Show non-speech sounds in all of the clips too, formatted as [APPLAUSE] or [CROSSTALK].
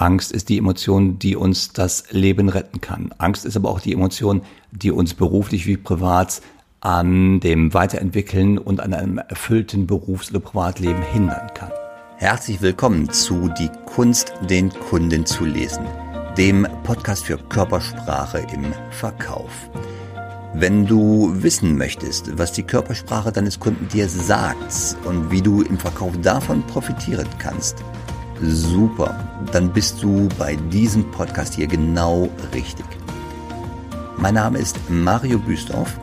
Angst ist die Emotion, die uns das Leben retten kann. Angst ist aber auch die Emotion, die uns beruflich wie privat an dem Weiterentwickeln und an einem erfüllten Berufs- oder Privatleben hindern kann. Herzlich willkommen zu Die Kunst, den Kunden zu lesen, dem Podcast für Körpersprache im Verkauf. Wenn du wissen möchtest, was die Körpersprache deines Kunden dir sagt und wie du im Verkauf davon profitieren kannst, super, dann bist du bei diesem Podcast hier genau richtig. Mein Name ist Mario Büstorf.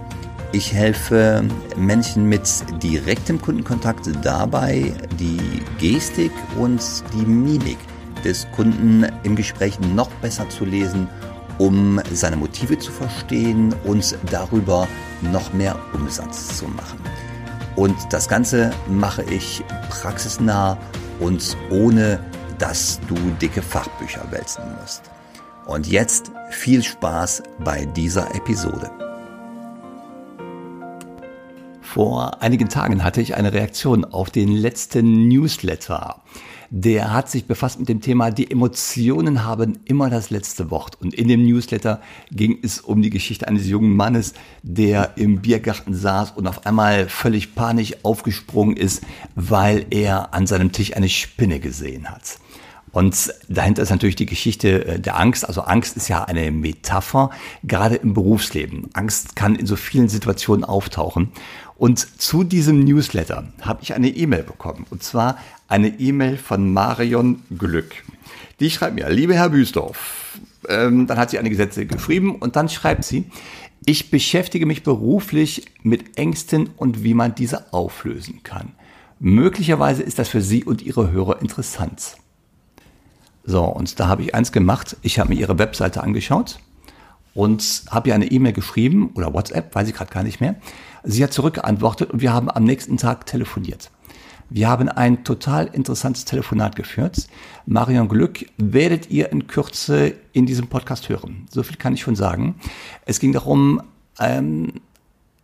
Ich helfe Menschen mit direktem Kundenkontakt dabei, die Gestik und die Mimik des Kunden im Gespräch noch besser zu lesen, um seine Motive zu verstehen und darüber noch mehr Umsatz zu machen. Und das Ganze mache ich praxisnah und ohne dass du dicke Fachbücher wälzen musst. Und jetzt viel Spaß bei dieser Episode. Vor einigen Tagen hatte ich eine Reaktion auf den letzten Newsletter der hat sich befasst mit dem Thema, die Emotionen haben immer das letzte Wort. Und in dem Newsletter ging es um die Geschichte eines jungen Mannes, der im Biergarten saß und auf einmal völlig panisch aufgesprungen ist, weil er an seinem Tisch eine Spinne gesehen hat. Und dahinter ist natürlich die Geschichte äh, der Angst. Also Angst ist ja eine Metapher, gerade im Berufsleben. Angst kann in so vielen Situationen auftauchen. Und zu diesem Newsletter habe ich eine E-Mail bekommen. Und zwar eine E-Mail von Marion Glück. Die schreibt mir, liebe Herr Büsdorf, ähm, dann hat sie eine Gesetze geschrieben und dann schreibt sie, ich beschäftige mich beruflich mit Ängsten und wie man diese auflösen kann. Möglicherweise ist das für Sie und Ihre Hörer interessant. So, und da habe ich eins gemacht. Ich habe mir Ihre Webseite angeschaut und habe ihr eine E-Mail geschrieben oder WhatsApp, weiß ich gerade gar nicht mehr. Sie hat zurückgeantwortet und wir haben am nächsten Tag telefoniert. Wir haben ein total interessantes Telefonat geführt. Marion Glück werdet ihr in Kürze in diesem Podcast hören. So viel kann ich schon sagen. Es ging darum, ähm,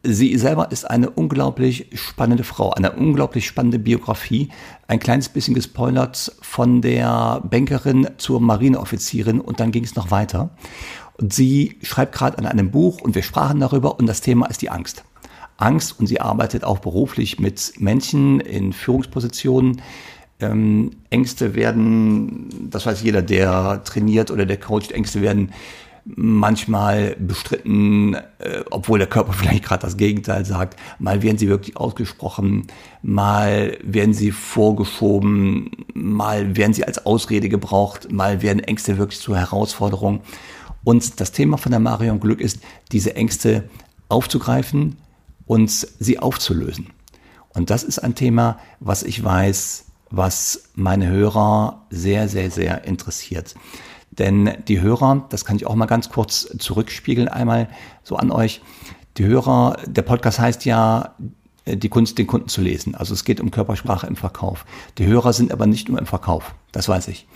sie selber ist eine unglaublich spannende Frau, eine unglaublich spannende Biografie. Ein kleines bisschen gespoilert von der Bankerin zur Marineoffizierin und dann ging es noch weiter. Und sie schreibt gerade an einem Buch und wir sprachen darüber und das Thema ist die Angst. Angst und sie arbeitet auch beruflich mit Menschen in Führungspositionen. Ähm, Ängste werden, das weiß jeder, der trainiert oder der coacht, Ängste werden manchmal bestritten, äh, obwohl der Körper [LAUGHS] vielleicht gerade das Gegenteil sagt. Mal werden sie wirklich ausgesprochen, mal werden sie vorgeschoben, mal werden sie als Ausrede gebraucht, mal werden Ängste wirklich zur Herausforderung. Und das Thema von der Marion Glück ist, diese Ängste aufzugreifen, uns sie aufzulösen. Und das ist ein Thema, was ich weiß, was meine Hörer sehr, sehr, sehr interessiert. Denn die Hörer, das kann ich auch mal ganz kurz zurückspiegeln einmal so an euch. Die Hörer, der Podcast heißt ja, die Kunst, den Kunden zu lesen. Also es geht um Körpersprache im Verkauf. Die Hörer sind aber nicht nur im Verkauf, das weiß ich.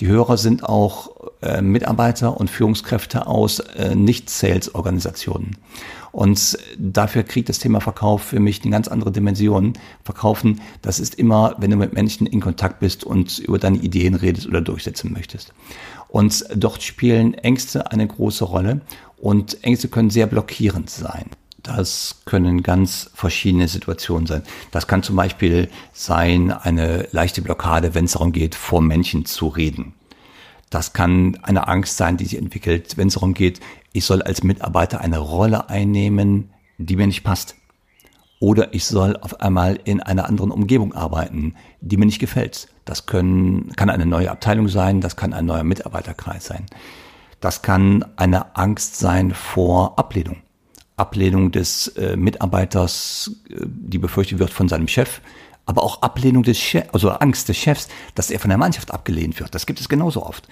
Die Hörer sind auch äh, Mitarbeiter und Führungskräfte aus äh, Nicht-Sales-Organisationen. Und dafür kriegt das Thema Verkauf für mich eine ganz andere Dimension. Verkaufen, das ist immer, wenn du mit Menschen in Kontakt bist und über deine Ideen redest oder durchsetzen möchtest. Und dort spielen Ängste eine große Rolle und Ängste können sehr blockierend sein. Das können ganz verschiedene Situationen sein. Das kann zum Beispiel sein eine leichte Blockade, wenn es darum geht, vor Menschen zu reden. Das kann eine Angst sein, die sich entwickelt, wenn es darum geht, ich soll als Mitarbeiter eine Rolle einnehmen, die mir nicht passt. Oder ich soll auf einmal in einer anderen Umgebung arbeiten, die mir nicht gefällt. Das können, kann eine neue Abteilung sein, das kann ein neuer Mitarbeiterkreis sein. Das kann eine Angst sein vor Ablehnung. Ablehnung des äh, Mitarbeiters, äh, die befürchtet wird von seinem Chef, aber auch Ablehnung des Chefs, also Angst des Chefs, dass er von der Mannschaft abgelehnt wird. Das gibt es genauso oft.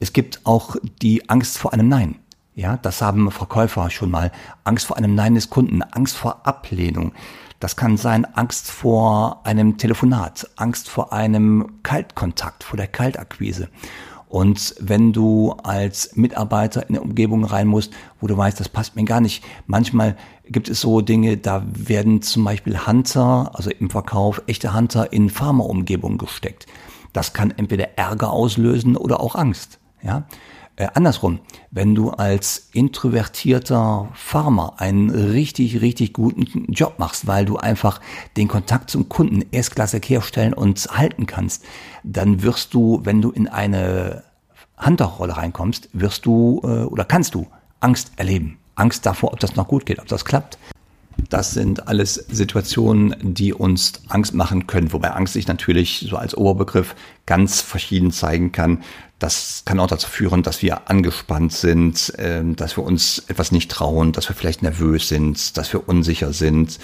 Es gibt auch die Angst vor einem Nein. Ja, das haben Verkäufer schon mal. Angst vor einem Nein des Kunden, Angst vor Ablehnung. Das kann sein Angst vor einem Telefonat, Angst vor einem Kaltkontakt, vor der Kaltakquise. Und wenn du als Mitarbeiter in eine Umgebung rein musst, wo du weißt, das passt mir gar nicht, manchmal gibt es so Dinge, da werden zum Beispiel Hunter, also im Verkauf, echte Hunter in Pharmaumgebungen gesteckt. Das kann entweder Ärger auslösen oder auch Angst. Ja, äh, andersrum, wenn du als introvertierter Farmer einen richtig, richtig guten Job machst, weil du einfach den Kontakt zum Kunden erstklassig herstellen und halten kannst, dann wirst du, wenn du in eine Hunter-Rolle reinkommst, wirst du äh, oder kannst du Angst erleben. Angst davor, ob das noch gut geht, ob das klappt. Das sind alles Situationen, die uns Angst machen können, wobei Angst sich natürlich so als Oberbegriff ganz verschieden zeigen kann. Das kann auch dazu führen, dass wir angespannt sind, ähm, dass wir uns etwas nicht trauen, dass wir vielleicht nervös sind, dass wir unsicher sind,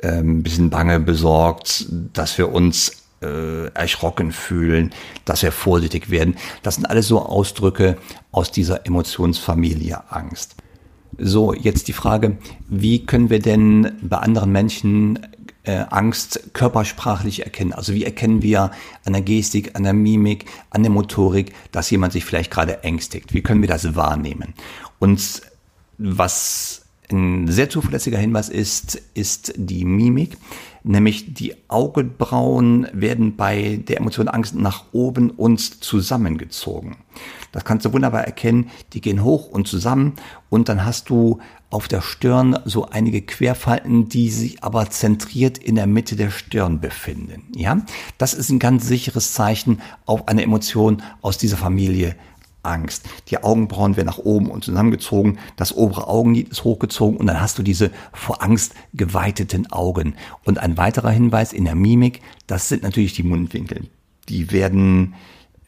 ähm, ein bisschen bange, besorgt, dass wir uns äh, erschrocken fühlen, dass wir vorsichtig werden. Das sind alles so Ausdrücke aus dieser Emotionsfamilie Angst. So, jetzt die Frage, wie können wir denn bei anderen Menschen äh, Angst körpersprachlich erkennen? Also wie erkennen wir an der Gestik, an der Mimik, an der Motorik, dass jemand sich vielleicht gerade ängstigt? Wie können wir das wahrnehmen? Und was ein sehr zuverlässiger Hinweis ist, ist die Mimik, nämlich die Augenbrauen werden bei der Emotion Angst nach oben und zusammengezogen. Das kannst du wunderbar erkennen. Die gehen hoch und zusammen und dann hast du auf der Stirn so einige Querfalten, die sich aber zentriert in der Mitte der Stirn befinden. Ja, das ist ein ganz sicheres Zeichen auf eine Emotion aus dieser Familie Angst. Die Augenbrauen werden nach oben und zusammengezogen, das obere Augenlid ist hochgezogen und dann hast du diese vor Angst geweiteten Augen. Und ein weiterer Hinweis in der Mimik, das sind natürlich die Mundwinkel. Die werden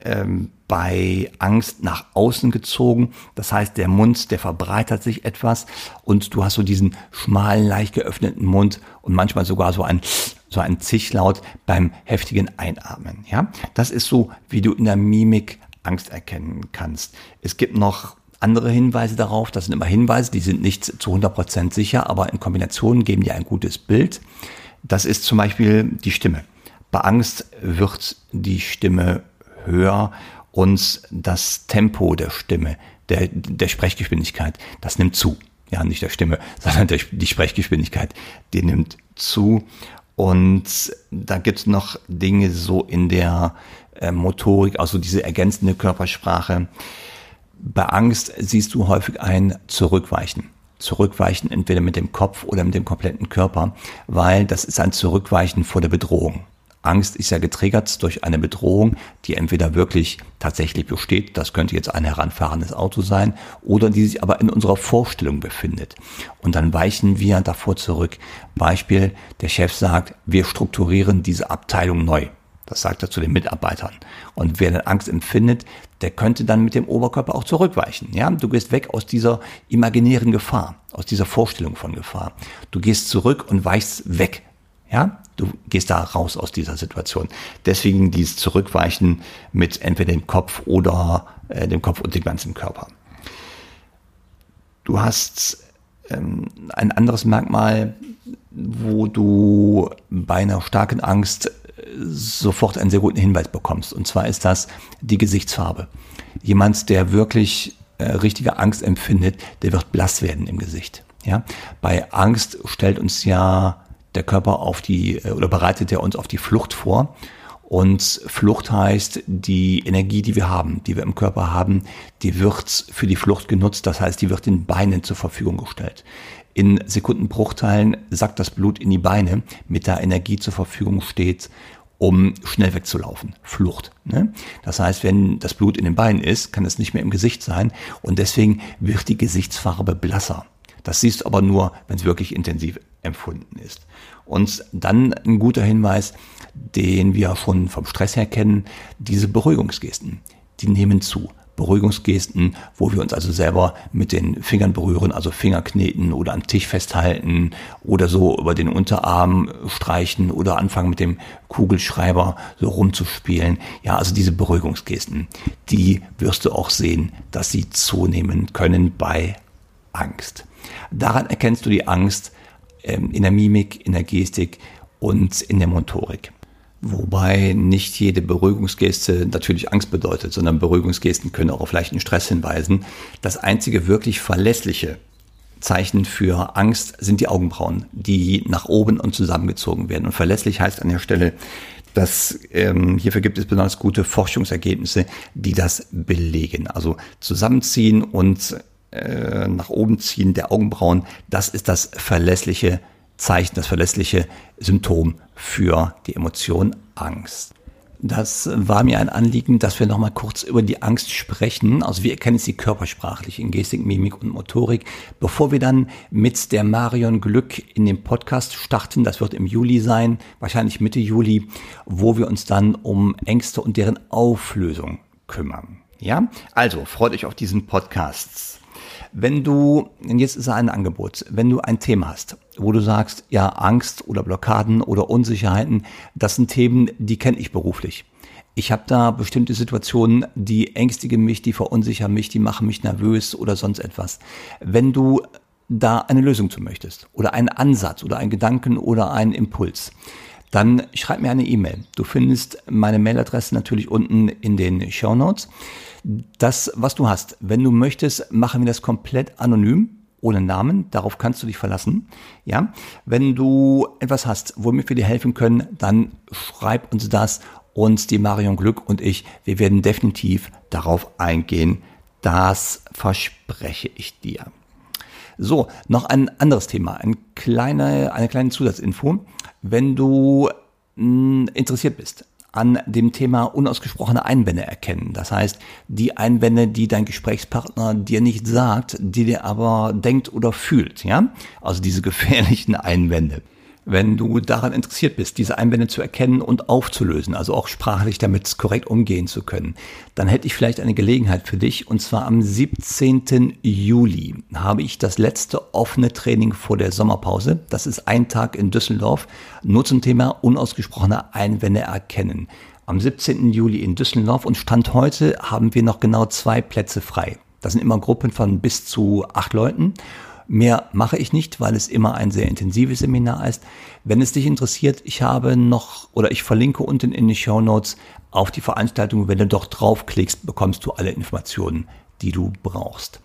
ähm, bei Angst nach außen gezogen. Das heißt, der Mund, der verbreitert sich etwas und du hast so diesen schmalen, leicht geöffneten Mund und manchmal sogar so ein so ein Zichlaut beim heftigen Einatmen. Ja, das ist so, wie du in der Mimik Angst erkennen kannst. Es gibt noch andere Hinweise darauf. Das sind immer Hinweise, die sind nicht zu 100 Prozent sicher, aber in Kombination geben die ein gutes Bild. Das ist zum Beispiel die Stimme. Bei Angst wird die Stimme höher und das Tempo der Stimme, der, der Sprechgeschwindigkeit, das nimmt zu. Ja, nicht der Stimme, [LAUGHS] sondern der, die Sprechgeschwindigkeit, die nimmt zu. Und da gibt's noch Dinge so in der äh, Motorik, also diese ergänzende Körpersprache. Bei Angst siehst du häufig ein Zurückweichen. Zurückweichen entweder mit dem Kopf oder mit dem kompletten Körper, weil das ist ein Zurückweichen vor der Bedrohung. Angst ist ja getriggert durch eine Bedrohung, die entweder wirklich tatsächlich besteht, das könnte jetzt ein heranfahrendes Auto sein, oder die sich aber in unserer Vorstellung befindet. Und dann weichen wir davor zurück. Beispiel, der Chef sagt, wir strukturieren diese Abteilung neu. Das sagt er zu den Mitarbeitern. Und wer dann Angst empfindet, der könnte dann mit dem Oberkörper auch zurückweichen. Ja, du gehst weg aus dieser imaginären Gefahr, aus dieser Vorstellung von Gefahr. Du gehst zurück und weichst weg ja, du gehst da raus aus dieser Situation. Deswegen dieses Zurückweichen mit entweder dem Kopf oder äh, dem Kopf und dem ganzen Körper. Du hast ähm, ein anderes Merkmal, wo du bei einer starken Angst äh, sofort einen sehr guten Hinweis bekommst. Und zwar ist das die Gesichtsfarbe. Jemand, der wirklich äh, richtige Angst empfindet, der wird blass werden im Gesicht. Ja, bei Angst stellt uns ja der Körper auf die, äh, oder bereitet er uns auf die Flucht vor. Und Flucht heißt, die Energie, die wir haben, die wir im Körper haben, die wird für die Flucht genutzt. Das heißt, die wird den Beinen zur Verfügung gestellt. In Sekundenbruchteilen sackt das Blut in die Beine, mit der Energie zur Verfügung steht, um schnell wegzulaufen. Flucht. Ne? Das heißt, wenn das Blut in den Beinen ist, kann es nicht mehr im Gesicht sein und deswegen wird die Gesichtsfarbe blasser. Das siehst du aber nur, wenn es wirklich intensiv empfunden ist. Und dann ein guter Hinweis, den wir schon vom Stress her kennen, diese Beruhigungsgesten, die nehmen zu. Beruhigungsgesten, wo wir uns also selber mit den Fingern berühren, also Finger kneten oder am Tisch festhalten oder so über den Unterarm streichen oder anfangen mit dem Kugelschreiber so rumzuspielen. Ja, also diese Beruhigungsgesten, die wirst du auch sehen, dass sie zunehmen können bei Angst. Daran erkennst du die Angst in der Mimik, in der Gestik und in der Motorik. Wobei nicht jede Beruhigungsgeste natürlich Angst bedeutet, sondern Beruhigungsgesten können auch auf leichten Stress hinweisen. Das einzige wirklich verlässliche Zeichen für Angst sind die Augenbrauen, die nach oben und zusammengezogen werden. Und verlässlich heißt an der Stelle, Das, ähm, hierfür gibt es besonders gute Forschungsergebnisse, die das belegen. Also zusammenziehen und äh, nach oben ziehen der Augenbrauen, das ist das verlässliche Zeichen, das verlässliche Symptom für die Emotion Angst. Das war mir ein Anliegen, dass wir nochmal kurz über die Angst sprechen. Also wir erkennen sie körpersprachlich in Gestik, Mimik und Motorik. Bevor wir dann mit der Marion Glück in den Podcast starten, das wird im Juli sein, wahrscheinlich Mitte Juli, wo wir uns dann um Ängste und deren Auflösung kümmern. Ja, also freut euch auf diesen Podcast. Wenn du, jetzt ist ein Angebot, wenn du ein Thema hast, wo du sagst, ja, Angst oder Blockaden oder Unsicherheiten, das sind Themen, die kenne ich beruflich. Ich habe da bestimmte Situationen, die ängstigen mich, die verunsichern mich, die machen mich nervös oder sonst etwas. Wenn du da eine Lösung zu möchtest oder einen Ansatz oder einen Gedanken oder einen Impuls, dann schreib mir eine E-Mail. Du findest meine Mailadresse natürlich unten in den Show Notes. Das, was du hast, wenn du möchtest, machen wir das komplett anonym ohne Namen, darauf kannst du dich verlassen. Ja, wenn du etwas hast, womit wir dir helfen können, dann schreib uns das und die Marion Glück und ich, wir werden definitiv darauf eingehen. Das verspreche ich dir. So, noch ein anderes Thema, ein kleine, eine kleine Zusatzinfo. Wenn du mh, hm, interessiert bist an dem Thema unausgesprochene Einwände erkennen. Das heißt, die Einwände, die dein Gesprächspartner dir nicht sagt, die dir aber denkt oder fühlt, ja? Also diese gefährlichen [LAUGHS] Einwände wenn du daran interessiert bist, diese Einwände zu erkennen und aufzulösen, also auch sprachlich damit korrekt umgehen zu können, dann hätte ich vielleicht eine Gelegenheit für dich. Und zwar am 17. Juli habe ich das letzte offene Training vor der Sommerpause. Das ist ein Tag in Düsseldorf, nur zum Thema unausgesprochene Einwände erkennen. Am 17. Juli in Düsseldorf und Stand heute haben wir noch genau zwei Plätze frei. Das sind immer Gruppen von bis zu acht Leuten. Mehr mache ich nicht, weil es immer ein sehr intensives Seminar ist. Wenn es dich interessiert, ich habe noch oder ich verlinke unten in die Show Notes auf die Veranstaltung. Wenn du doch draufklickst, bekommst du alle Informationen, die du brauchst.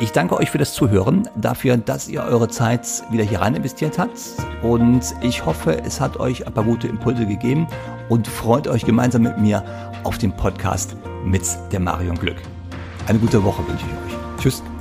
Ich danke euch für das Zuhören, dafür, dass ihr eure Zeit wieder hier rein investiert habt. Und ich hoffe, es hat euch ein paar gute Impulse gegeben und freut euch gemeinsam mit mir auf den Podcast mit der Marion Glück. Eine gute Woche wünsche ich euch. Tschüss.